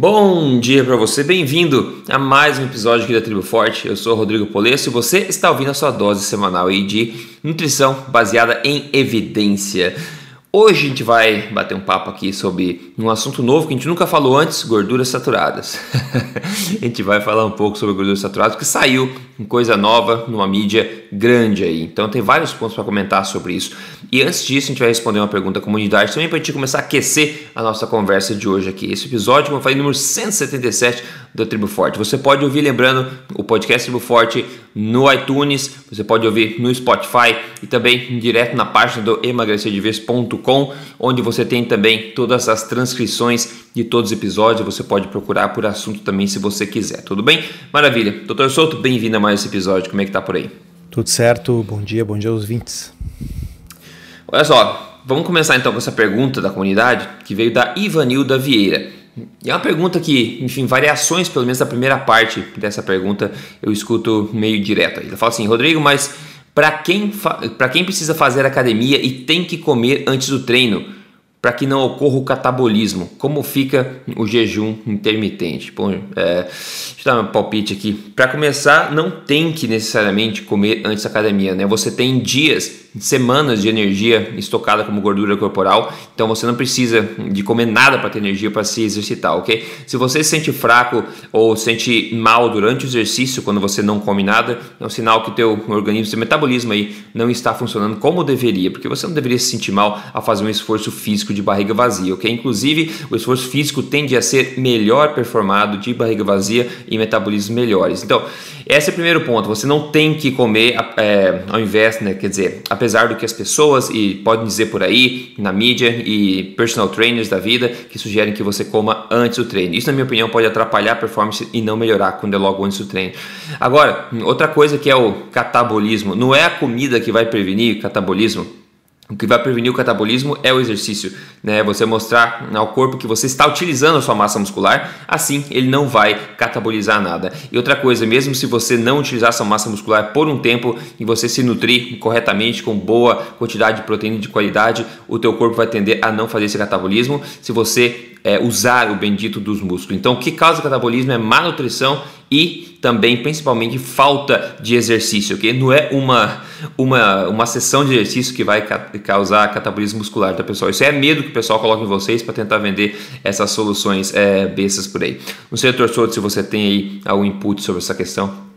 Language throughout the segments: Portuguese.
Bom dia para você, bem-vindo a mais um episódio aqui da Tribo Forte. Eu sou Rodrigo Polesso e você está ouvindo a sua dose semanal aí de nutrição baseada em evidência. Hoje a gente vai bater um papo aqui sobre um assunto novo que a gente nunca falou antes, gorduras saturadas. a gente vai falar um pouco sobre gorduras saturadas, que saiu em coisa nova numa mídia grande aí. Então tem vários pontos para comentar sobre isso. E antes disso, a gente vai responder uma pergunta da comunidade também para a gente começar a aquecer a nossa conversa de hoje aqui. Esse episódio, como eu falei, número 177 do Tribo Forte. Você pode ouvir, lembrando, o podcast Tribo Forte no iTunes, você pode ouvir no Spotify e também direto na página do emagrecerdeves.com, onde você tem também todas as transcrições de todos os episódios. Você pode procurar por assunto também se você quiser. Tudo bem? Maravilha. Doutor Souto, bem-vindo a mais esse episódio. Como é que tá por aí? Tudo certo. Bom dia, bom dia aos vintes. Olha só, vamos começar então com essa pergunta da comunidade que veio da Ivanilda Vieira. E é uma pergunta que, enfim, variações, pelo menos da primeira parte dessa pergunta, eu escuto meio direto. Ela fala assim, Rodrigo, mas para quem, para quem precisa fazer academia e tem que comer antes do treino, para que não ocorra o catabolismo. Como fica o jejum intermitente? Bom, é, deixa eu dar um palpite aqui. Para começar, não tem que necessariamente comer antes da academia, né? Você tem dias semanas de energia estocada como gordura corporal, então você não precisa de comer nada para ter energia para se exercitar, ok? Se você se sente fraco ou sente mal durante o exercício, quando você não come nada, é um sinal que teu organismo, seu metabolismo aí não está funcionando como deveria, porque você não deveria se sentir mal a fazer um esforço físico de barriga vazia, ok? Inclusive, o esforço físico tende a ser melhor performado de barriga vazia e metabolismos melhores. Então, esse é o primeiro ponto, você não tem que comer é, ao invés, né, quer dizer, apesar do que as pessoas e podem dizer por aí na mídia e personal trainers da vida que sugerem que você coma antes do treino. Isso, na minha opinião, pode atrapalhar a performance e não melhorar quando é logo antes do treino. Agora, outra coisa que é o catabolismo, não é a comida que vai prevenir catabolismo o que vai prevenir o catabolismo é o exercício, né? Você mostrar ao corpo que você está utilizando a sua massa muscular, assim ele não vai catabolizar nada. E outra coisa, mesmo se você não utilizar sua massa muscular por um tempo e você se nutrir corretamente com boa quantidade de proteína de qualidade, o teu corpo vai tender a não fazer esse catabolismo se você é, usar o bendito dos músculos. Então, o que causa catabolismo é má nutrição e também, principalmente, falta de exercício, ok? Não é uma, uma, uma sessão de exercício que vai causar catabolismo muscular, tá, pessoal? Isso é medo que o pessoal coloca em vocês para tentar vender essas soluções é, bestas por aí. Não sei, doutor Souto, se você tem aí algum input sobre essa questão.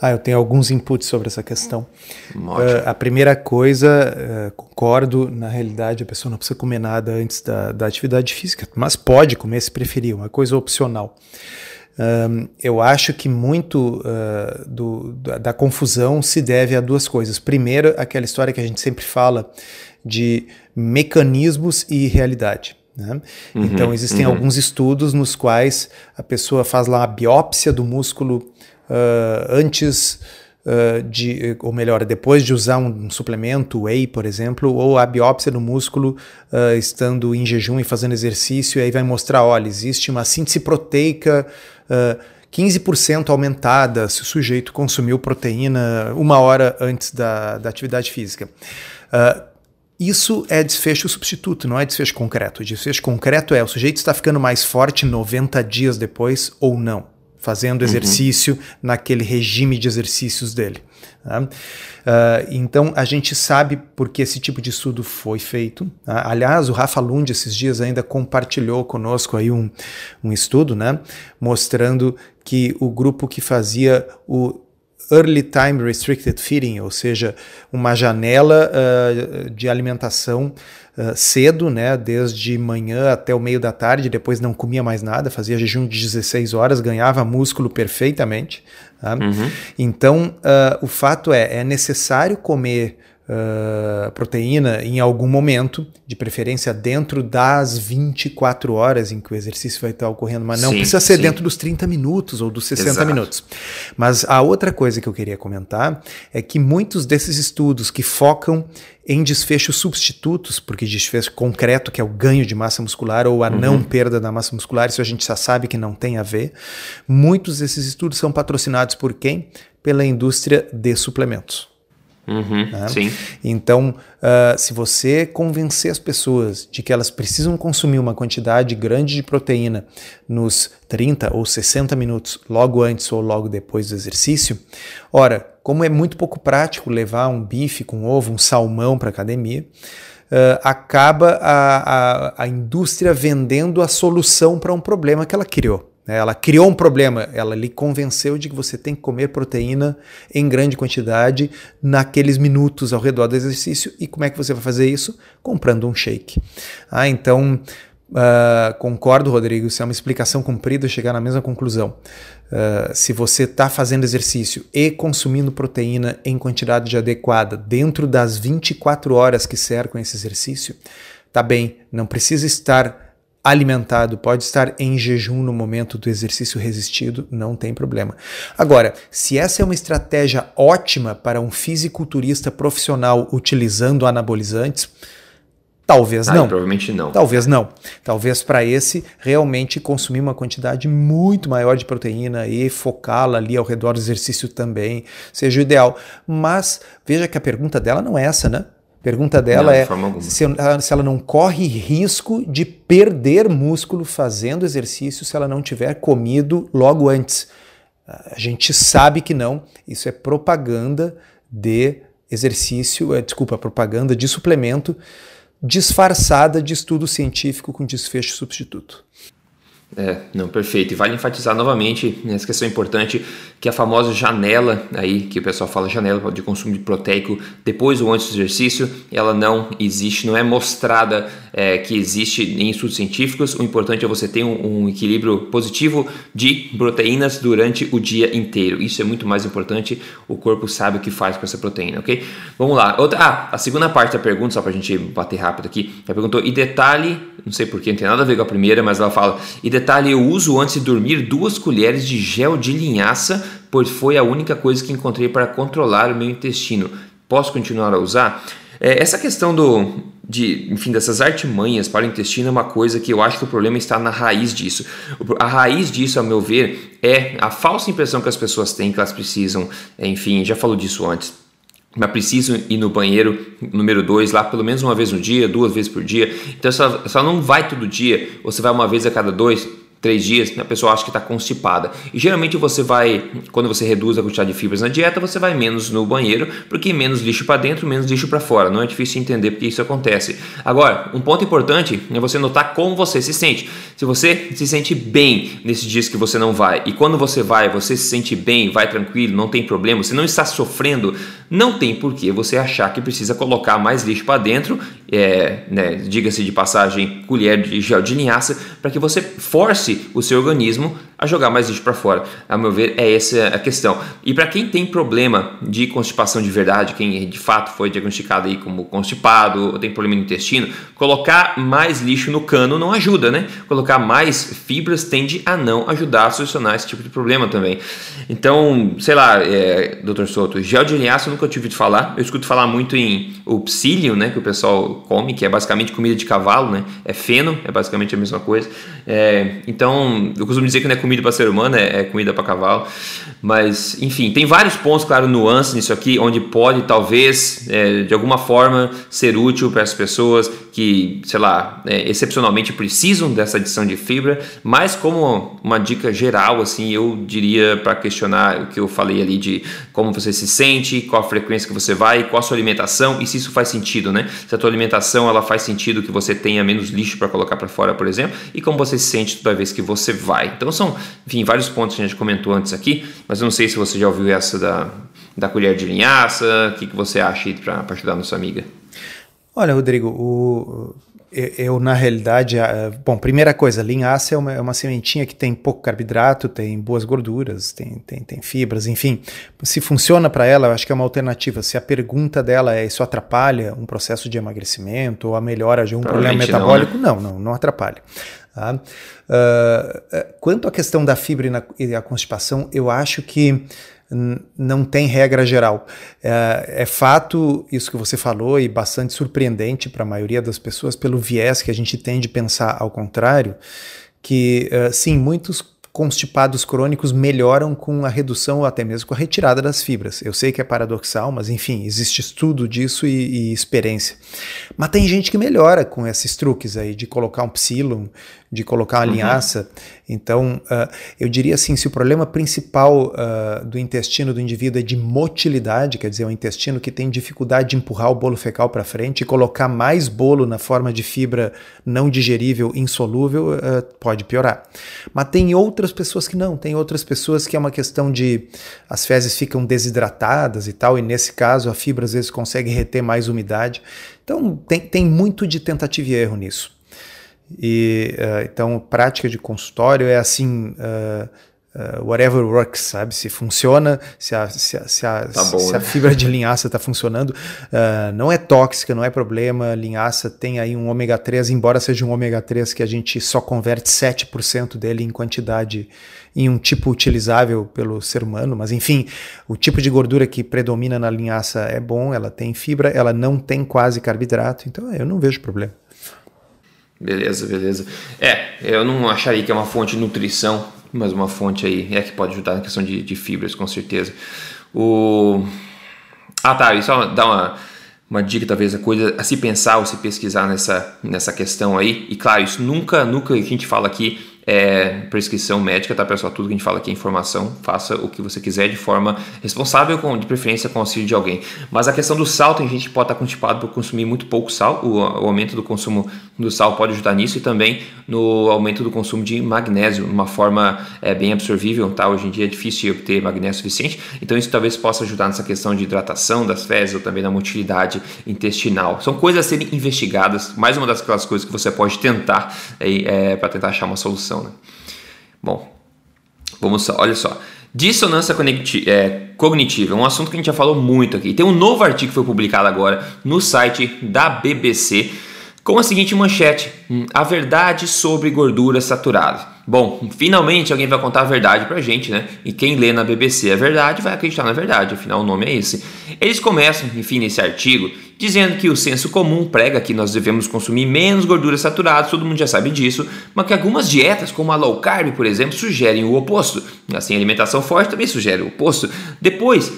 Ah, eu tenho alguns inputs sobre essa questão. Uh, a primeira coisa, uh, concordo, na realidade a pessoa não precisa comer nada antes da, da atividade física, mas pode comer se preferir, uma coisa opcional. Um, eu acho que muito uh, do, da, da, confusão se deve a duas coisas. Primeiro, aquela história que a gente sempre fala de mecanismos e realidade. Né? Uhum, então, existem uhum. alguns estudos nos quais a pessoa faz lá a biópsia do músculo uh, antes uh, de, ou melhor, depois de usar um, suplemento, whey, por exemplo, ou a biópsia do músculo estando em jejum e fazendo exercício, e aí vai mostrar, olha, existe uma síntese proteica 15% aumentada se o sujeito consumiu proteína uma hora antes da, da atividade física. Isso é desfecho substituto, não é desfecho concreto. O desfecho concreto é o sujeito está ficando mais forte 90 dias depois ou não fazendo uhum. exercício uhum. naquele regime de exercícios dele. Tá? Uh, então a gente sabe porque esse tipo de estudo foi feito. Tá? Aliás, o Rafa Lund esses dias ainda compartilhou conosco aí um, um estudo, né, mostrando que o grupo que fazia o Early Time Restricted Feeding, ou seja, uma janela uh, de alimentação uh, cedo, né, desde manhã até o meio da tarde, depois não comia mais nada, fazia jejum de 16 horas, ganhava músculo perfeitamente. Tá? Uhum. Então, uh, o fato é, é necessário comer uh, proteína em algum momento, de preferência dentro das 24 horas em que o exercício vai estar ocorrendo, mas não sim, precisa ser sim. dentro dos 30 minutos ou dos 60 Exato. minutos. Mas a outra coisa que eu queria comentar é que muitos desses estudos que focam em desfechos substitutos, porque desfecho concreto, que é o ganho de massa muscular ou a uhum. não perda da massa muscular, isso a gente já sabe que não tem a ver. Muitos desses estudos são patrocinados por quem? Pela indústria de suplementos. Uhum, né? Sim. Então, uh, se você convencer as pessoas de que elas precisam consumir uma quantidade grande de proteína nos 30 ou 60 minutos, logo antes ou logo depois do exercício, ora, como é muito pouco prático levar um bife com ovo, um salmão para academia, uh, acaba a, a, a indústria vendendo a solução para um problema que ela criou. Né? Ela criou um problema, ela lhe convenceu de que você tem que comer proteína em grande quantidade naqueles minutos ao redor do exercício. E como é que você vai fazer isso? Comprando um shake. Ah, então, uh, concordo, Rodrigo, isso é uma explicação comprida chegar na mesma conclusão. Uh, se você está fazendo exercício e consumindo proteína em quantidade adequada dentro das 24 horas que cercam esse exercício, tá bem, não precisa estar alimentado, pode estar em jejum no momento do exercício resistido, não tem problema. Agora, se essa é uma estratégia ótima para um fisiculturista profissional utilizando anabolizantes, Talvez ah, não. Provavelmente não. Talvez não. Talvez para esse realmente consumir uma quantidade muito maior de proteína e focá-la ali ao redor do exercício também seja o ideal. Mas veja que a pergunta dela não é essa, né? Pergunta dela não, é se, se, ela não corre risco de perder músculo fazendo exercício se ela não tiver comido logo antes. A gente sabe que não, isso é propaganda de exercício, é, desculpa, propaganda de suplemento disfarçada de estudo científico com desfecho substituto. É, não, perfeito. E vale enfatizar novamente nessa questão importante que a famosa janela aí, que o pessoal fala janela de consumo de proteico depois ou antes do exercício, ela não existe, não é mostrada é, que existe em estudos científicos. O importante é você ter um, um, equilíbrio positivo de proteínas durante o dia inteiro. Isso é muito mais importante. O corpo sabe o que faz com essa proteína, ok? Vamos lá. Outra, ah, a segunda parte da pergunta, só para a gente bater rápido aqui, ela perguntou, e detalhe, não sei porquê, não tem nada a ver com a primeira, mas ela fala, e detalhe, eu uso antes de dormir duas colheres de gel de linhaça, pois foi a única coisa que encontrei para controlar o meu intestino. Posso continuar a usar? É, essa questão do, de, enfim, dessas artimanhas para o intestino é uma coisa que eu acho que o problema está na raiz disso. A raiz disso, ao meu ver, é a falsa impressão que as pessoas têm que elas precisam, enfim, já falou disso antes, mas precisam ir no banheiro número 2 lá pelo menos uma vez no dia, duas vezes por dia. Então, se ela não vai todo dia, você vai uma vez a cada dois, três dias, a pessoa acha que está constipada. E geralmente você vai, quando você reduz a quantidade de fibras na dieta, você vai menos no banheiro, porque menos lixo para dentro, menos lixo para fora. Não é difícil entender porque isso acontece. Agora, um ponto importante é você notar como você se sente. Se você se sente bem nesses dias que você não vai, e quando você vai, você se sente bem, vai tranquilo, não tem problema, você não está sofrendo, não tem por que você achar que precisa colocar mais lixo para dentro, é, né, diga-se de passagem, colher de gel de linhaça, para que você force o seu organismo a jogar mais lixo para fora. A meu ver, é essa a questão. E para quem tem problema de constipação de verdade, quem de fato foi diagnosticado aí como constipado ou tem problema no intestino, colocar mais lixo no cano não ajuda, né? Colocar mais fibras tende a não ajudar a solucionar esse tipo de problema também. Então, sei lá, é, Dr. Souto, gel de linhaça eu nunca tive de falar. Eu escuto falar muito em o psyllium, né, que o pessoal come, que é basicamente comida de cavalo, né? É feno, é basicamente a mesma coisa. É, então, eu costumo dizer que não é comida para ser humano, é, é comida para cavalo. Mas, enfim, tem vários pontos, claro, nuances nisso aqui, onde pode talvez, é, de alguma forma, ser útil para as pessoas que, sei lá, é, excepcionalmente precisam dessa adição de fibra. Mas, como uma dica geral, assim, eu diria para questionar o que eu falei ali de como você se sente, qual a frequência que você vai, qual a sua alimentação e se isso faz sentido, né? Se a tua alimentação ela faz sentido que você tenha menos lixo para colocar para fora, por exemplo, e como você se sente toda vez que você vai. Então, são enfim, vários pontos que a gente comentou antes aqui, mas eu não sei se você já ouviu essa da, da colher de linhaça, o que, que você acha para ajudar a nossa amiga? Olha, Rodrigo, o, eu, na realidade, bom, primeira coisa, linhaça é uma, é uma sementinha que tem pouco carboidrato, tem boas gorduras, tem, tem, tem fibras, enfim. Se funciona para ela, eu acho que é uma alternativa. Se a pergunta dela é isso atrapalha um processo de emagrecimento ou a melhora de um problema metabólico, não, né? não, não, não atrapalha. Tá? Uh, quanto à questão da fibra e, na, e a constipação, eu acho que não tem regra geral. É, é, fato isso que você falou e bastante surpreendente para a maioria das pessoas pelo viés que a gente tem de pensar ao contrário, que uh, sim, muitos constipados crônicos melhoram com a redução ou até mesmo com a retirada das fibras. Eu sei que é paradoxal, mas enfim, existe estudo disso e, e experiência. Mas tem gente que melhora com esses truques aí de colocar um psilon, de colocar uma uhum. linhaça. Então, uh, eu diria assim, se o problema principal uh, do intestino do indivíduo é de motilidade, quer dizer, o intestino que tem dificuldade de empurrar o bolo fecal para frente e colocar mais bolo na forma de fibra não digerível, insolúvel, uh, pode piorar. Mas tem outras pessoas que não, tem outras pessoas que é uma questão de as fezes ficam desidratadas e tal, e nesse caso a fibra às vezes consegue reter mais umidade. Então, tem, tem muito de tentativa e erro nisso. E uh, então, prática de consultório é assim. Uh, uh, whatever works, sabe? Se funciona, se a, se a, se a, tá bom, se né? a fibra de linhaça está funcionando, uh, não é tóxica, não é problema. Linhaça tem aí um ômega 3, embora seja um ômega 3 que a gente só converte 7% dele em quantidade em um tipo utilizável pelo ser humano, mas enfim, o tipo de gordura que predomina na linhaça é bom, ela tem fibra, ela não tem quase carboidrato, então eu não vejo problema. Beleza, beleza. É, eu não acharia que é uma fonte de nutrição, mas uma fonte aí é que pode ajudar na questão de, de fibras, com certeza. O... Ah, tá, e só dar uma, uma dica, talvez, a coisa a se pensar ou se pesquisar nessa, nessa questão aí. E claro, isso nunca, nunca a gente fala aqui é, prescrição médica, tá pessoal? Tudo que a gente fala aqui é informação, faça o que você quiser de forma responsável, com, de preferência com auxílio de alguém. Mas a questão do sal, tem gente que pode estar constipado por consumir muito pouco sal, o, o, aumento do consumo do sal pode ajudar nisso e também no aumento do consumo de magnésio, uma forma é, bem absorvível, tá? Hoje em dia é difícil obter magnésio suficiente, então isso talvez possa ajudar nessa questão de hidratação das fezes ou também na motilidade intestinal. São coisas a serem investigadas, mais uma das coisas que você pode tentar é, é para tentar achar uma solução né? Bom, vamos olha só. Dissonância é, cognitiva é um assunto que a gente já falou muito aqui. Tem um novo artigo que foi publicado agora no site da BBC com a seguinte manchete: hum, A verdade sobre gordura saturada. Bom, finalmente alguém vai contar a verdade pra gente, né? E quem lê na BBC a verdade vai acreditar na verdade, afinal o nome é esse. Eles começam, enfim, nesse artigo, dizendo que o senso comum prega que nós devemos consumir menos gorduras saturadas, todo mundo já sabe disso, mas que algumas dietas, como a low carb, por exemplo, sugerem o oposto. Assim, a alimentação forte também sugere o oposto. Depois,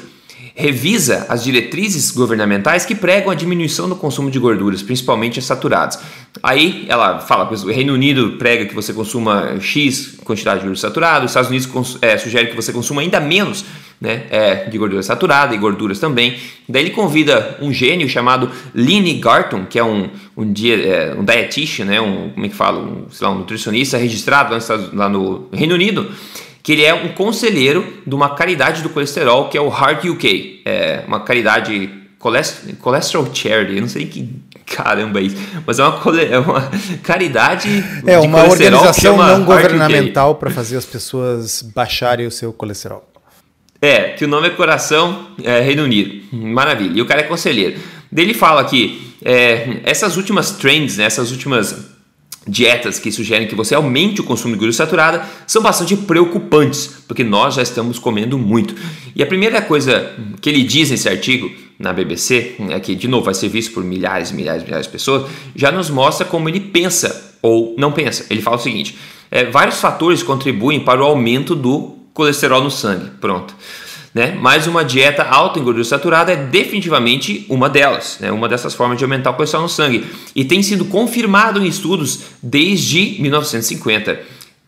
revisa as diretrizes governamentais que pregam a diminuição do consumo de gorduras, principalmente as saturadas. Aí ela fala, o Reino Unido prega que você consuma X quantidade de gordura saturada, os Estados Unidos é, sugere que você consuma ainda menos né, é, de gordura saturada e gorduras também. Daí ele convida um gênio chamado Lini Garton, que é um, um, dia, é, um dietitian, né, um, como é que fala, um, lá, um nutricionista registrado lá, lá no Reino Unido, que ele é um conselheiro de uma caridade do colesterol, que é o Heart UK, é uma caridade cholesterol charity, eu não sei que caramba é isso, mas é uma, é uma caridade é uma organização não governamental para fazer as pessoas baixarem o seu colesterol. É, que o nome é Coração é, Reino Unido, maravilha. E o cara é conselheiro. Dele fala que é, essas últimas trends, né, essas últimas dietas que sugerem que você aumente o consumo de gordura saturada são bastante preocupantes, porque nós já estamos comendo muito. E a primeira coisa que ele diz nesse artigo na BBC, é que de novo vai ser visto por milhares e milhares milhares de pessoas, já nos mostra como ele pensa ou não pensa. Ele fala o seguinte: é, vários fatores contribuem para o aumento do colesterol no sangue. Pronto né? Mas uma dieta alta em gordura saturada é definitivamente uma delas, né? uma dessas formas de aumentar o colesterol no sangue. E tem sido confirmado em estudos desde 1950.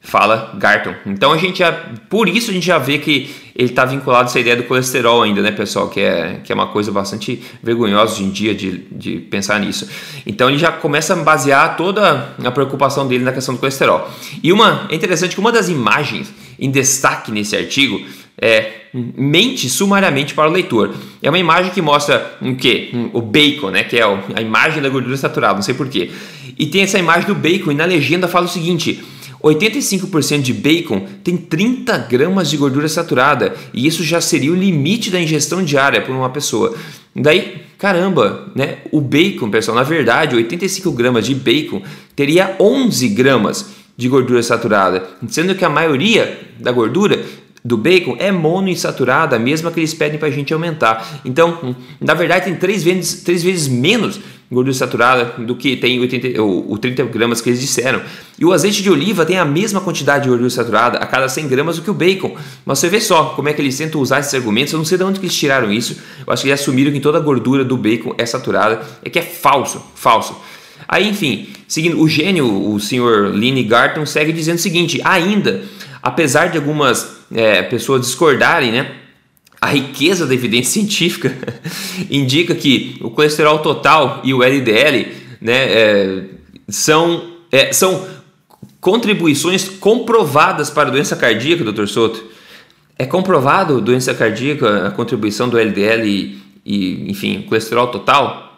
Fala Garton. Então a gente já, por isso a gente já vê que ele está vinculado a essa ideia do colesterol ainda, né, pessoal? Que é, que é uma coisa bastante vergonhosa hoje em dia de, de pensar nisso. Então ele já começa a basear toda a preocupação dele na questão do colesterol. E uma é interessante que uma das imagens em destaque nesse artigo é, mente sumariamente para o leitor. É uma imagem que mostra o que? O bacon, né? Que é a imagem da gordura saturada, não sei porquê. E tem essa imagem do bacon e na legenda fala o seguinte: 85% de bacon tem 30 gramas de gordura saturada e isso já seria o limite da ingestão diária por uma pessoa. Daí, caramba, né? O bacon, pessoal, na verdade, 85 gramas de bacon teria 11 gramas de gordura saturada, sendo que a maioria da gordura do bacon é monoinsaturada, a mesma que eles pedem para a gente aumentar. Então, na verdade, tem três vezes, três vezes menos gordura saturada do que tem 80, o, o 30 gramas que eles disseram. E o azeite de oliva tem a mesma quantidade de gordura saturada a cada 100 gramas do que o bacon. Mas você vê só como é que eles tentam usar esses argumentos. Eu não sei de onde que eles tiraram isso. Eu acho que eles assumiram que toda a gordura do bacon é saturada. É que é falso, falso. Aí, enfim, seguindo o gênio, o senhor Lini Garton segue dizendo o seguinte: ainda, apesar de algumas é, pessoas discordarem, né? A riqueza da evidência científica indica que o colesterol total e o LDL né, é, são, é, são contribuições comprovadas para a doença cardíaca, doutor Soto. É comprovado doença cardíaca, a contribuição do LDL e, e enfim, colesterol total?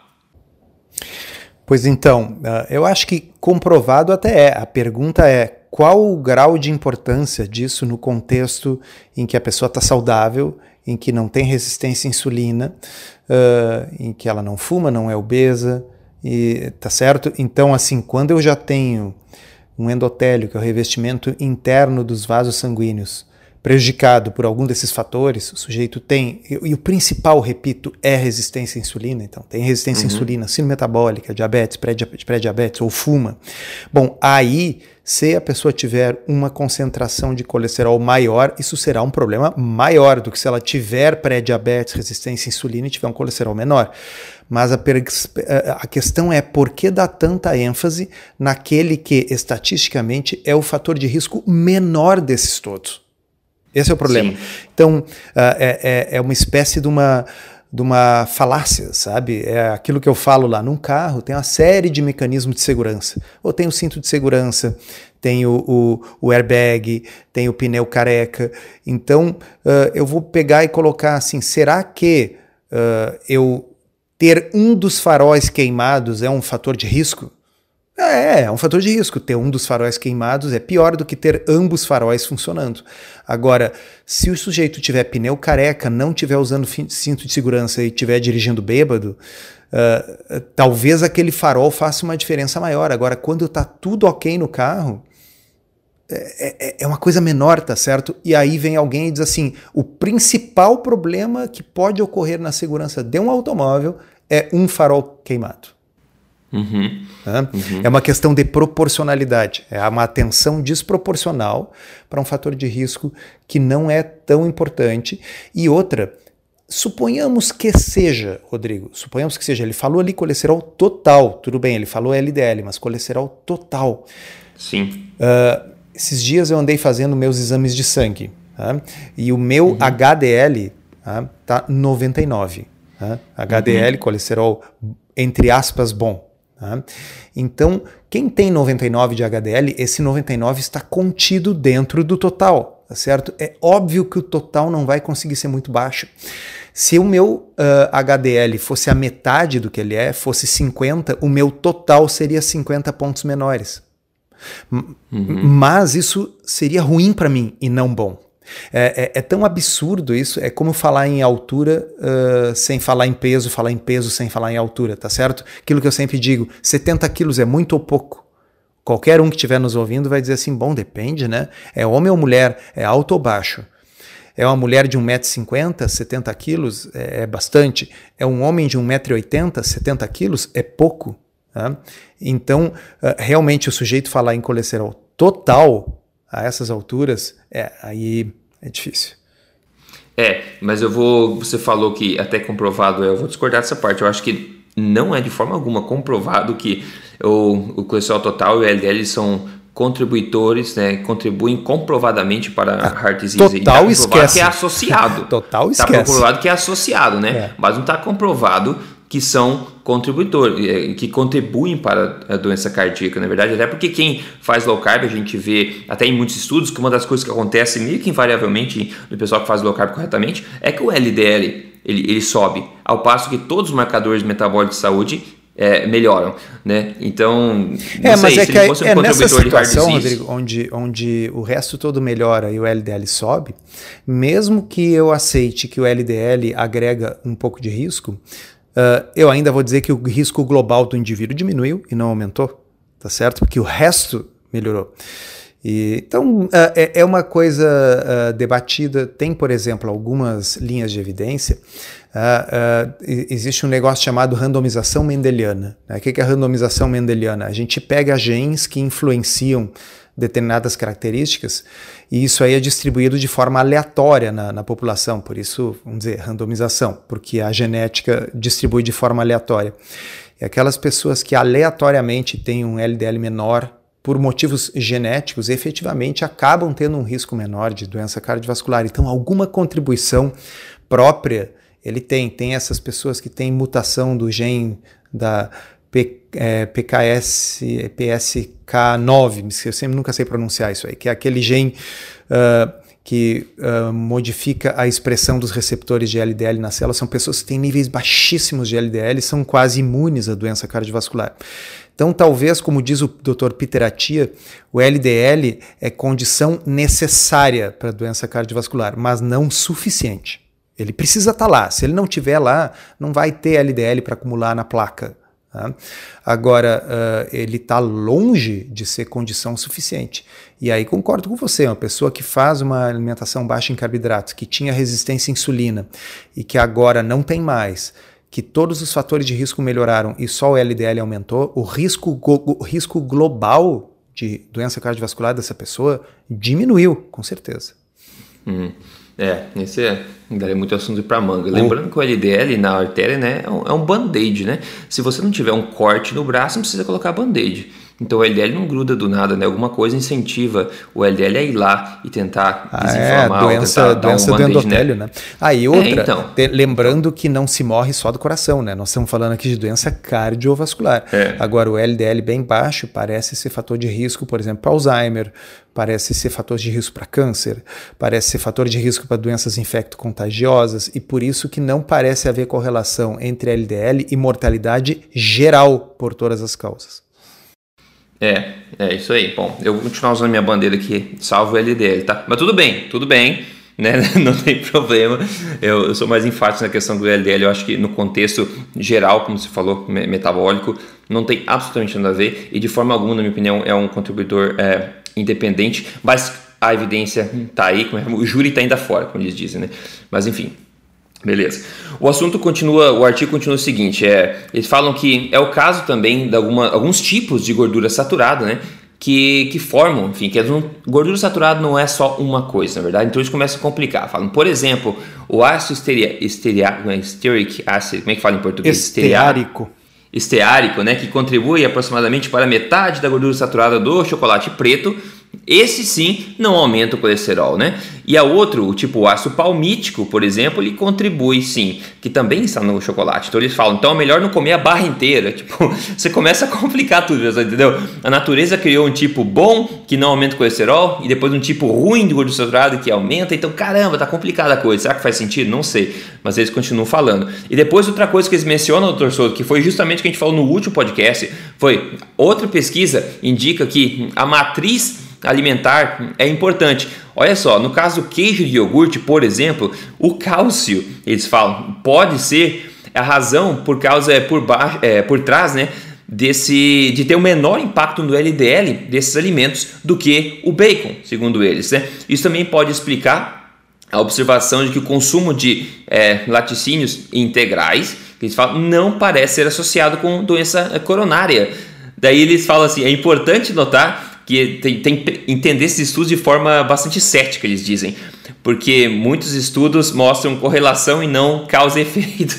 Pois então, ah, eu acho que comprovado até é. A pergunta é qual o grau de importância disso no contexto em que a pessoa está saudável, em que não tem resistência à insulina, uh, em que ela não fuma, não é obesa, e, tá certo? Então, assim, quando eu já tenho um endotélio, que é o revestimento interno dos vasos sanguíneos, prejudicado por algum desses fatores, o sujeito tem, e, e o principal, repito, é resistência à insulina, então tem resistência uhum. à insulina, síndrome metabólica, diabetes, pré-diabetes ou fuma. Bom, aí, se a pessoa tiver uma concentração de colesterol maior, isso será um problema maior do que se ela tiver pré-diabetes, resistência à insulina e tiver um colesterol menor. Mas a, a, questão é por que dá tanta ênfase naquele que estatisticamente é o fator de risco menor desses todos. Esse é o problema. Sim. Então, uh, é, é, é, uma espécie de uma, de uma falácia, sabe? É aquilo que eu falo lá. Num carro tem uma série de mecanismos de segurança. Ou tem o cinto de segurança, tem o, o, o airbag, tem o pneu careca. Então, uh, eu vou pegar e colocar assim: será que uh, eu ter um dos faróis queimados é um fator de risco? É, é um fator de risco. Ter um dos faróis queimados é pior do que ter ambos faróis funcionando. Agora, se o sujeito tiver pneu careca, não tiver usando cinto de segurança e estiver dirigindo bêbado, uh, talvez aquele farol faça uma diferença maior. Agora, quando está tudo ok no carro, é, é, é, uma coisa menor, tá certo? E aí vem alguém e diz assim: o principal problema que pode ocorrer na segurança de um automóvel é um farol queimado. Uhum. Né? Uhum. É uma questão de proporcionalidade. É uma atenção desproporcional para um fator de risco que não é tão importante. E outra, suponhamos que seja, Rodrigo, suponhamos que seja, ele falou ali colesterol total, tudo bem, ele falou LDL, mas colesterol total. Sim. Uh, esses dias eu andei fazendo meus exames de sangue tá? e o meu uhum. HDL tá, tá 99. Tá? HDL, uhum. colesterol entre aspas bom. Tá? Então, quem tem 99 de HDL, esse 99 está contido dentro do total, tá certo? É óbvio que o total não vai conseguir ser muito baixo. Se o meu uh, HDL fosse a metade do que ele é, fosse 50, o meu total seria 50 pontos menores. Uhum. Mas isso seria ruim para mim e não bom. É, é, é, tão absurdo isso, é como falar em altura uh, sem falar em peso, falar em peso sem falar em altura, tá certo? Aquilo que eu sempre digo, 70 quilos é muito ou pouco? Qualquer um que estiver nos ouvindo vai dizer assim, bom, depende, né? É homem ou mulher, é alto ou baixo? É uma mulher de 1,50m, 70 quilos, é, é bastante. É um homem de 1,80m, 70 quilos, é pouco. Tá? Então, uh, realmente, o sujeito falar em colesterol total a essas alturas, é, aí é difícil. É, mas eu vou. Você falou que até comprovado, eu vou discordar dessa parte. Eu acho que não é de forma alguma comprovado que o, o colesterol total e o LDL são contribuidores, né, contribuem comprovadamente para a heart disease. Total tá esquece. que é associado. Total esquece. Está comprovado que é associado, né? É. Mas não está comprovado que são contribuidores, eh, que contribuem para a doença cardíaca, na verdade, até porque quem faz low carb, a gente vê até em muitos estudos que uma das coisas que acontece meio que invariavelmente no pessoal que faz low carb corretamente é que o LDL ele, ele sobe, ao passo que todos os marcadores metabólicos de saúde é, melhoram, né? Então, é, mas sei, é que um é nessa situação, Rodrigo, onde, onde o resto todo melhora e o LDL sobe, mesmo que eu aceite que o LDL agrega um pouco de risco, Uh, eu ainda vou dizer que o risco global do indivíduo diminuiu e não aumentou, tá certo? Porque o resto melhorou. E, então, é, é uma coisa uh, debatida. Tem, por exemplo, algumas linhas de evidência. Uh, uh, existe um negócio chamado randomização mendeliana. Né? O que é a randomização mendeliana? A gente pega genes que influenciam determinadas características e isso aí é distribuído de forma aleatória na, na, população, por isso, vamos dizer, randomização, porque a genética distribui de forma aleatória. E aquelas pessoas que aleatoriamente têm um LDL menor por motivos genéticos, efetivamente acabam tendo um risco menor de doença cardiovascular. Então, alguma contribuição própria ele tem. Tem essas pessoas que têm mutação do gene da P, é, PKS, PSK9, eu sempre nunca sei pronunciar isso aí, que é aquele gene uh, que uh, modifica a expressão dos receptores de LDL na célula. São pessoas que têm níveis baixíssimos de LDL e são quase imunes à doença cardiovascular. Então, talvez, como diz o Dr. Peter Atia, o LDL é condição necessária para a doença cardiovascular, mas não suficiente. Ele precisa estar tá lá. Se ele não estiver lá, não vai ter LDL para acumular na placa. Tá? Agora, uh, ele está longe de ser condição suficiente. E aí concordo com você, uma pessoa que faz uma alimentação baixa em carboidratos, que tinha resistência à insulina e que agora não tem mais, que todos os fatores de risco melhoraram e só o LDL aumentou, o risco, o risco global de doença cardiovascular dessa pessoa diminuiu, com certeza. Uhum. É, esse é, daria muito assunto para manga. Lembrando que o LDL na artéria né, é um, é um band-aid, né? Se você não tiver um corte no braço, não precisa colocar band-aid. Então o LDL não gruda do nada, né? Alguma coisa incentiva o LDL a ir lá e tentar ah, desinflamar, é, doença, tentar doença um do endotélio, né? Ah, e outra, é, então. te, lembrando que não se morre só do coração, né? Nós estamos falando aqui de doença cardiovascular. É. Agora, o LDL bem baixo parece ser fator de risco, por exemplo, para Alzheimer, parece ser fator de risco para câncer, parece ser fator de risco para doenças infecto-contagiosas e por isso que não parece haver correlação entre LDL e mortalidade geral por todas as causas. É, é isso aí. Bom, eu vou continuar usando minha bandeira aqui, salvo o LDL, tá? Mas tudo bem, tudo bem, né? Não tem problema. Eu, eu sou mais enfático na questão do LDL. Eu acho que no contexto geral, como você falou, metabólico, não tem absolutamente nada a ver e de forma alguma, na minha opinião, é um contribuidor é, independente, mas a evidência está aí, é, o júri está ainda fora, como eles dizem, né? Mas enfim, Beleza. O assunto continua, o artigo continua o seguinte: é, eles falam que é o caso também de alguma, alguns tipos de gordura saturada, né? Que, que formam, enfim, que um, gordura saturada não é só uma coisa, na verdade. Então eles começam a complicar. Falam, por exemplo, o ácido esteria, esteria, é, stearic acid, como é que fala em português? Esteárico. Esteárico, né? Que contribui aproximadamente para metade da gordura saturada do chocolate preto esse sim não aumenta o colesterol, né? E a outro, o tipo ácido palmítico, por exemplo, ele contribui sim, que também está no chocolate. Então eles falam, então é melhor não comer a barra inteira. Tipo, você começa a complicar tudo, entendeu? A natureza criou um tipo bom que não aumenta o colesterol e depois um tipo ruim de gordura saturada que aumenta. Então, caramba, tá complicada a coisa. Será que faz sentido? Não sei. Mas eles continuam falando. E depois outra coisa que eles mencionam, doutor Souto, que foi justamente o que a gente falou no último podcast, foi outra pesquisa indica que a matriz alimentar é importante. Olha só, no caso do queijo de iogurte, por exemplo, o cálcio, eles falam, pode ser a razão por causa é por baixo, é, por trás, né, desse de ter um menor impacto no LDL desses alimentos do que o bacon, segundo eles, né? Isso também pode explicar a observação de que o consumo de é, laticínios integrais, que eles falam, não parece ser associado com doença coronária. Daí eles falam assim, é importante notar que tem, tem entender esses estudos de forma bastante cética, eles dizem, porque muitos estudos mostram correlação e não causa e efeito.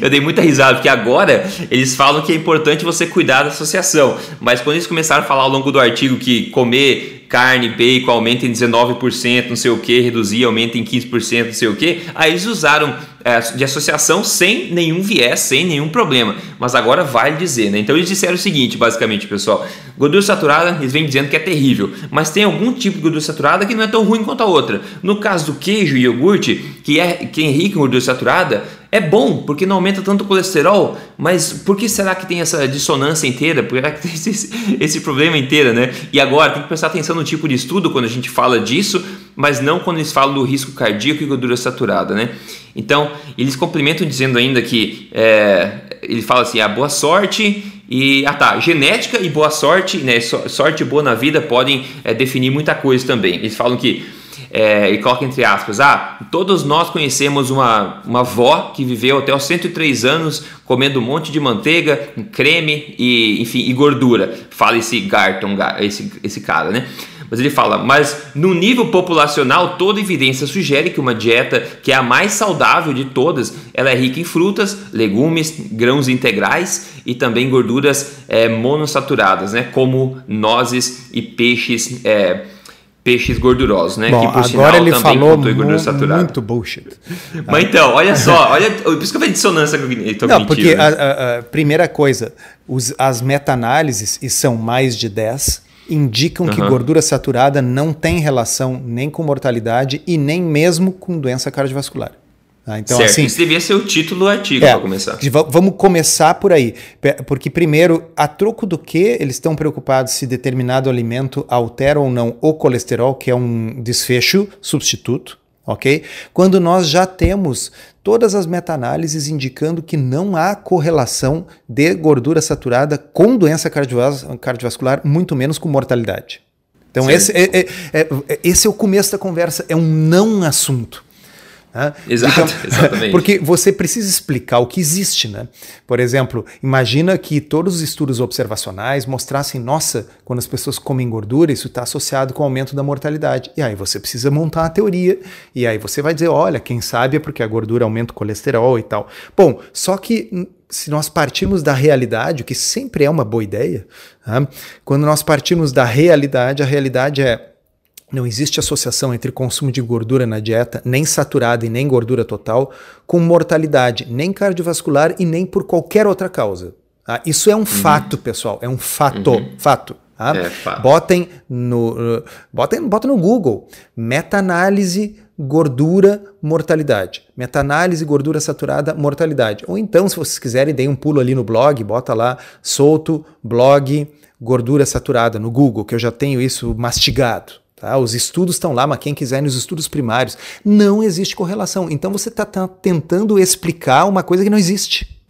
Eu dei muita risada, porque agora eles falam que é importante você cuidar da associação, mas quando eles começaram a falar ao longo do artigo que comer carne, bacon aumenta em 19%, não sei o que, reduzir aumenta em 15%, não sei o que, aí eles usaram é, de associação sem nenhum viés, sem nenhum problema. Mas agora vale dizer, né? Então eles disseram o seguinte, basicamente, pessoal: gordura saturada, eles vêm dizendo que é terrível, mas tem algum tipo de gordura saturada que não é tão ruim quanto a outra. No caso do queijo e iogurte, que é que é rico em gordura saturada, é bom, porque não aumenta tanto o colesterol, mas por que será que tem essa dissonância inteira? Por que tem esse, esse problema inteiro, né? E agora, tem que prestar atenção no tipo de estudo quando a gente fala disso, mas não quando eles falam do risco cardíaco e gordura saturada, né? Então, eles complementam dizendo ainda que é, ele fala assim: a ah, boa sorte E, ah tá, genética e boa sorte, né, sorte boa na vida podem é, definir muita coisa também. Eles falam que é, e coloca entre aspas, ah, todos nós conhecemos uma, uma avó que viveu até os 103 anos comendo um monte de manteiga, creme e, enfim, e gordura. Fala esse Garton, esse, esse cara, né? Mas ele fala, mas no nível populacional, toda evidência sugere que uma dieta que é a mais saudável de todas, ela é rica em frutas, legumes, grãos integrais e também gorduras é, monossaturadas, né? Como nozes e peixes. É, peixes gordurosos, né? Bom, que por agora ele falou muito bullshit. Mas então, olha só, olha, por isso que eu falei dissonância cognitiva. Não, porque a, a, a, primeira coisa, os, as meta-análises, e são mais de 10, indicam uhum. que gordura saturada não tem relação nem com mortalidade e nem mesmo com doença cardiovascular. Ah, então, certo. assim, Esse devia ser o título do artigo é, para começar. Vamos começar por aí. Porque, primeiro, a troco do que eles estão preocupados se determinado alimento altera ou não o colesterol, que é um desfecho substituto, ok? Quando nós já temos todas as meta-análises indicando que não há correlação de gordura saturada com doença cardiovascular, muito menos com mortalidade. Então, esse é, é, é, esse é o começo da conversa, é um não assunto. Né? Exato, então, exatamente. Porque você precisa explicar o que existe. Né? Por exemplo, imagina que todos os estudos observacionais mostrassem, nossa, quando as pessoas comem gordura, isso está associado com o aumento da mortalidade. E aí você precisa montar uma teoria, e aí você vai dizer, olha, quem sabe é porque a gordura aumenta o colesterol e tal. Bom, só que se nós partimos da realidade, o que sempre é uma boa ideia, né? quando nós partimos da realidade, a realidade é não existe associação entre consumo de gordura na dieta, nem saturada e nem gordura total, com mortalidade, nem cardiovascular e nem por qualquer outra causa. Ah, isso é um uhum. fato, pessoal. É um fato. Uhum. Fato. Tá? É, fato. Botem, no, botem, botem no Google. Meta-análise gordura, mortalidade. Meta-análise, gordura saturada, mortalidade. Ou então, se vocês quiserem, deem um pulo ali no blog, bota lá, solto, blog, gordura saturada no Google, que eu já tenho isso mastigado. Tá? Os estudos estão lá, mas quem quiser nos estudos primários, não existe correlação. Então você está tá tentando explicar uma coisa que não existe.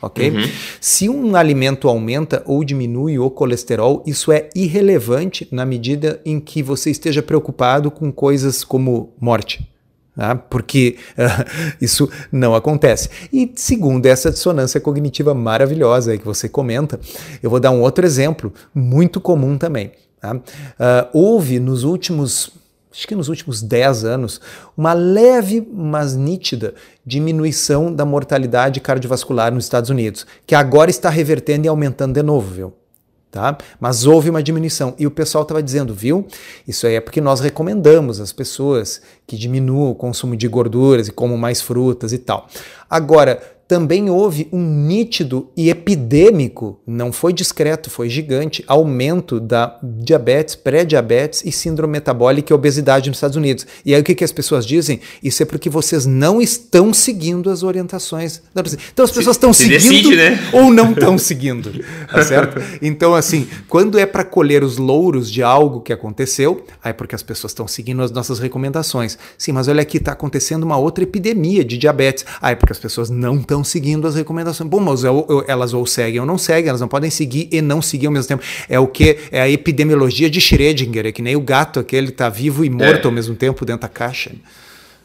Ok? Uhum. Se um alimento aumenta ou diminui o colesterol, isso é irrelevante na medida em que você esteja preocupado com coisas como morte. Tá? Porque uh, isso não acontece. E segundo essa dissonância cognitiva maravilhosa que você comenta, eu vou dar um outro exemplo muito comum também. Uh, houve nos últimos, acho que nos últimos 10 anos, uma leve, mas nítida diminuição da mortalidade cardiovascular nos Estados Unidos, que agora está revertendo e aumentando de novo, viu? Tá? Mas houve uma diminuição. E o pessoal estava dizendo, viu? Isso aí é porque nós recomendamos às pessoas que diminuam o consumo de gorduras e comam mais frutas e tal. Agora, também houve um nítido e epidêmico, não foi discreto, foi gigante, aumento da diabetes, pré-diabetes e síndrome metabólica e obesidade nos Estados Unidos. E aí o que, que as pessoas dizem? Isso é porque vocês não estão seguindo as orientações. Então as pessoas estão seguindo decide, né? ou não estão seguindo, tá certo? Então assim, quando é para colher os louros de algo que aconteceu, aí é porque as pessoas estão seguindo as nossas recomendações. Sim, mas olha aqui, está acontecendo uma outra epidemia de diabetes. Aí é porque as pessoas não estão estão seguindo as recomendações. Bom, mas eu, eu, elas ou seguem ou não seguem, elas não podem seguir e não seguir ao mesmo tempo. É o que? É a epidemiologia de Schrödinger, é que nem o gato aquele está vivo e morto é. ao mesmo tempo dentro da caixa.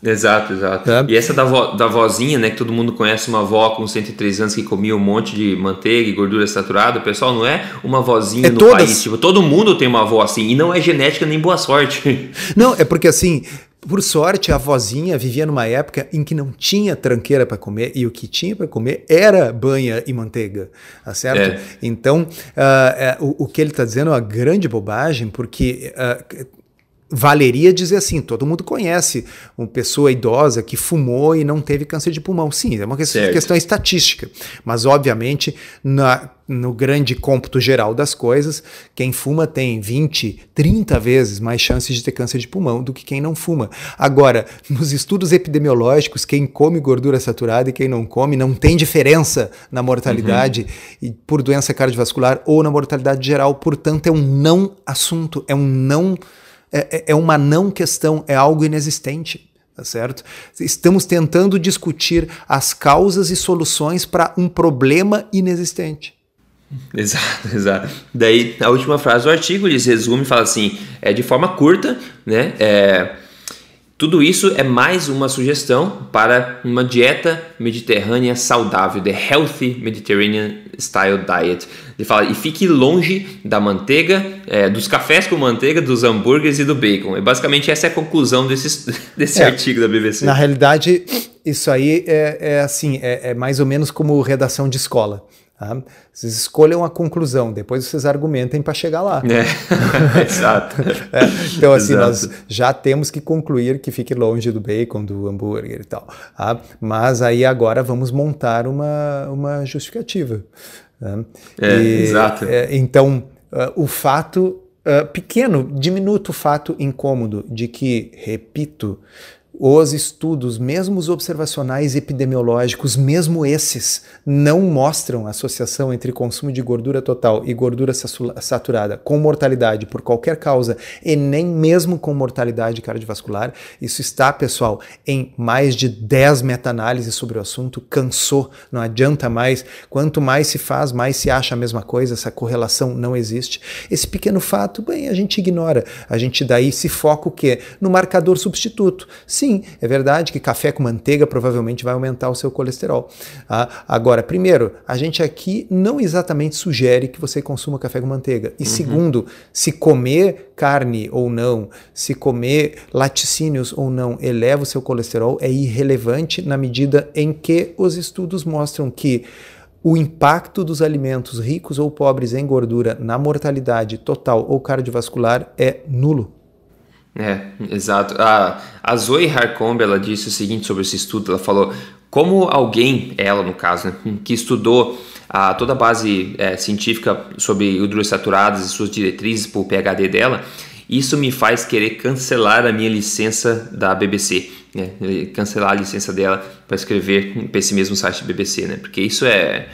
Exato, exato. É. E essa da, vo, da vozinha, né? Que todo mundo conhece uma avó com 103 anos que comia um monte de manteiga e gordura saturada. Pessoal, não é uma vozinha é no todas. país. Tipo, todo mundo tem uma avó assim. E não é genética nem boa sorte. Não, é porque assim, por sorte, a vozinha vivia numa época em que não tinha tranqueira para comer e o que tinha para comer era banha e manteiga, tá certo? É. Então, uh, uh, o, o, que ele está dizendo é uma grande bobagem, porque uh, valeria dizer assim, todo mundo conhece uma pessoa idosa que fumou e não teve câncer de pulmão. Sim, é uma questão, questão estatística. Mas, obviamente, na, no grande cômputo geral das coisas, quem fuma tem 20, 30 vezes mais chances de ter câncer de pulmão do que quem não fuma. Agora, nos estudos epidemiológicos, quem come gordura saturada e quem não come não tem diferença na mortalidade uhum. por doença cardiovascular ou na mortalidade geral. Portanto, é um não assunto, é um não é, é, é uma não questão, é algo inexistente. Tá certo? Estamos tentando discutir as causas e soluções para um problema inexistente. Exato, exato. Daí a última frase do artigo eles resume e fala assim: é de forma curta, né? É, tudo isso é mais uma sugestão para uma dieta mediterrânea saudável, the Healthy Mediterranean Style Diet. Ele fala, e fique longe da manteiga, é, dos cafés com manteiga, dos hambúrgueres e do bacon. E basicamente essa é a conclusão desse, desse é, artigo da BBC. Na realidade, isso aí é, é assim, é, é mais ou menos como redação de escola. Tá? Vocês escolham a conclusão, depois vocês argumentem para chegar lá. É, exato. É, então, assim, exato. nós já temos que concluir que fique longe do bacon, do hambúrguer e tal. Tá? Mas aí agora vamos montar uma, uma justificativa. Tá? É, e, exato. É, então, uh, o fato uh, pequeno, diminuto fato incômodo de que, repito, os estudos, mesmo os observacionais epidemiológicos, mesmo esses, não mostram associação entre consumo de gordura total e gordura saturada com mortalidade por qualquer causa e nem mesmo com mortalidade cardiovascular. Isso está, pessoal, em mais de 10 meta-análises sobre o assunto. Cansou, não adianta mais. Quanto mais se faz, mais se acha a mesma coisa. Essa correlação não existe. Esse pequeno fato, bem, a gente ignora. A gente daí se foca o quê? No marcador substituto. Sim, Sim, é verdade que café com manteiga provavelmente vai aumentar o seu colesterol. Ah, agora, primeiro, a gente aqui não exatamente sugere que você consuma café com manteiga. E uhum. segundo, se comer carne ou não, se comer laticínios ou não eleva o seu colesterol, é irrelevante na medida em que os estudos mostram que o impacto dos alimentos ricos ou pobres em gordura na mortalidade total ou cardiovascular é nulo. É, exato. A, a Zoe Harcombe, ela disse o seguinte sobre esse estudo, ela falou, como alguém, ela no caso, né, que estudou a, toda a base é, científica sobre gorduras saturadas e suas diretrizes para o PhD dela, isso me faz querer cancelar a minha licença da BBC, né? cancelar a licença dela para escrever para esse mesmo site da BBC, né? porque isso é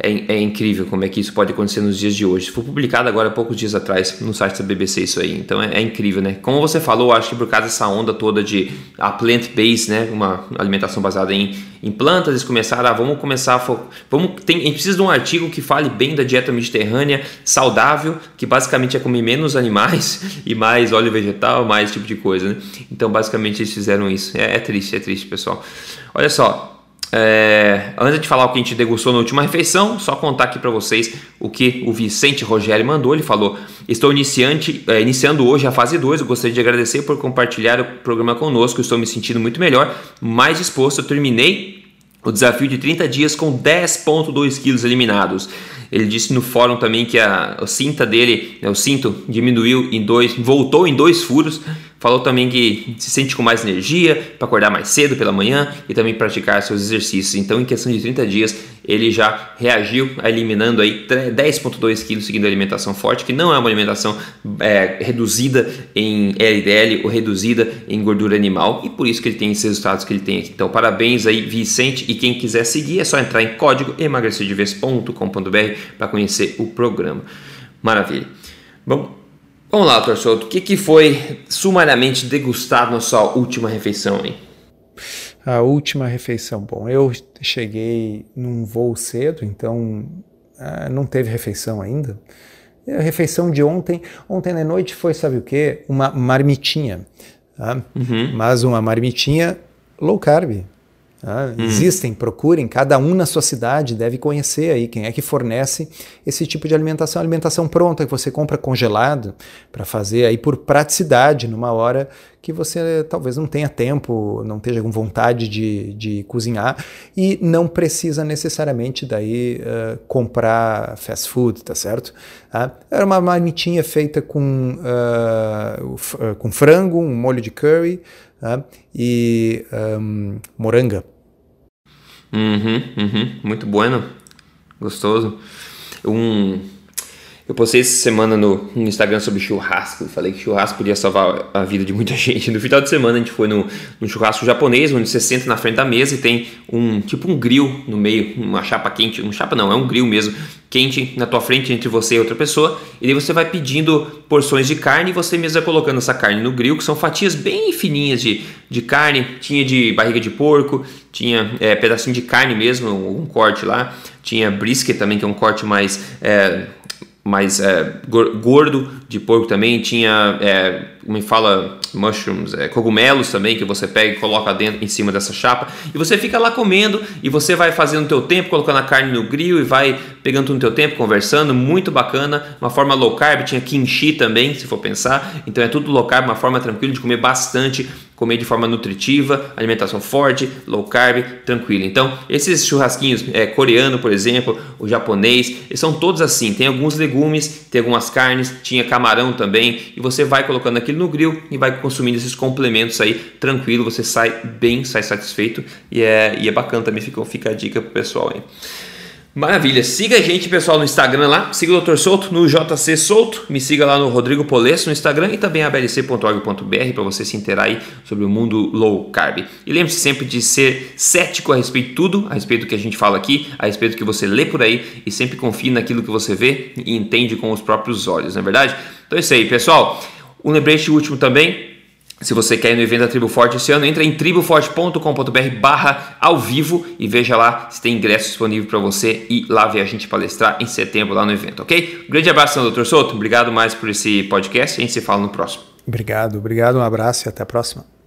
é, é, incrível como é que isso pode acontecer nos dias de hoje. Foi publicado agora poucos dias atrás no site da BBC isso aí. Então é, é incrível, né? Como você falou, acho que por causa dessa onda toda de a plant-based, né? Uma alimentação baseada em, em plantas, eles começaram a vamos começar a vamos tem, a gente precisa de um artigo que fale bem da dieta mediterrânea saudável, que basicamente é comer menos animais e mais óleo vegetal, mais tipo de coisa, né? Então basicamente eles fizeram isso. É, é triste, é triste, pessoal. Olha só, é, antes de falar o que a gente degustou na última refeição, só contar aqui para vocês o que o Vicente Rogério mandou. Ele falou: Estou iniciante, é, iniciando hoje a fase 2. Eu gostaria de agradecer por compartilhar o programa conosco. Estou me sentindo muito melhor, mais disposto. Eu terminei o desafio de 30 dias com 10,2 quilos eliminados. Ele disse no fórum também que a, a cinta dele, né, o cinto, diminuiu em dois, voltou em dois furos. Falou também que se sente com mais energia para acordar mais cedo pela manhã e também praticar seus exercícios. Então, em questão de 30 dias, ele já reagiu eliminando aí 10,2 quilos seguindo a alimentação forte, que não é uma alimentação é, reduzida em LDL ou reduzida em gordura animal, e por isso que ele tem esses resultados que ele tem aqui. Então, parabéns aí, Vicente, e quem quiser seguir é só entrar em código emagrecerdeves.com.br para conhecer o programa. Maravilha. Bom, Vamos lá, Dr. Souto. O que, que foi sumariamente degustado na sua última refeição, hein? A última refeição. Bom, eu cheguei num voo cedo, então ah, não teve refeição ainda. A refeição de ontem, ontem na noite foi, sabe o quê? Uma marmitinha. Tá? Uhum. Mas uma marmitinha low carb. Ah, hum. Existem, procurem, cada um na sua cidade deve conhecer aí quem é que fornece esse tipo de alimentação, alimentação pronta que você compra congelado para fazer aí por praticidade numa hora que você talvez não tenha tempo, não esteja com vontade de, de cozinhar e não precisa necessariamente daí uh, comprar fast food, tá certo? Ah, era uma marmitinha feita com, uh, com frango, um molho de curry, Tá? e um, moranga. Uhum, uhum, muito bueno, gostoso. Um, Eu postei essa semana no, Instagram sobre churrasco. Falei que churrasco podia salvar a vida de muita gente. No final de semana a gente foi no churrasco japonês, onde você senta na frente da mesa e tem um tipo um grill no meio, uma chapa quente. Um chapa não, é um grill mesmo, quente na tua frente entre você e outra pessoa. E daí você vai pedindo porções de carne e você mesmo vai colocando essa carne no grill, que são fatias bem fininhas de, de carne. Tinha de barriga de porco, tinha é, pedacinho de carne mesmo, um corte lá. Tinha brisket também, que é um corte mais. É, mais é, gordo de porco também, tinha, é, como fala, mushrooms, é, cogumelos também, que você pega e coloca dentro, em cima dessa chapa, e você fica lá comendo, e você vai fazendo o teu tempo, colocando a carne no grill, e vai pegando no teu tempo, conversando, muito bacana, uma forma low carb, tinha kimchi também, se for pensar, então é tudo low carb, uma forma tranquila de comer bastante, comer de forma nutritiva, alimentação forte, low carb, tranquila. Então, esses churrasquinhos é, coreano, por exemplo, o japonês, eles são todos assim. Tem alguns legumes, tem algumas carnes, tinha camarão também, e você vai colocando aquilo no grill e vai consumindo esses complementos aí tranquilo. Você sai bem, sai satisfeito e é, e é bacana também. Fica, fica a dica pro pessoal aí. Maravilha. Siga a gente, pessoal, no Instagram lá. Siga o Dr. Souto no JC Souto. Me siga lá no Rodrigo Polesso no Instagram e também ablc.org.br para você se inteirar aí sobre o mundo low carb. E lembre-se sempre de ser cético a respeito de tudo, a respeito do que a gente fala aqui, a respeito do que você lê por aí e sempre confie naquilo que você vê e entende com os próprios olhos, não é verdade? Então é isso aí, pessoal. Um lembrete último também, se você quer ir no evento da Tribo Forte esse ano, entra em triboforte.com.br barra ao vivo e veja lá se tem ingresso disponível para você e lá ver a gente palestrar em setembro lá no evento, ok? Um grande abraço, Dr. Souto. Obrigado mais por esse podcast a gente se fala no próximo. Obrigado, obrigado, um abraço e até a próxima.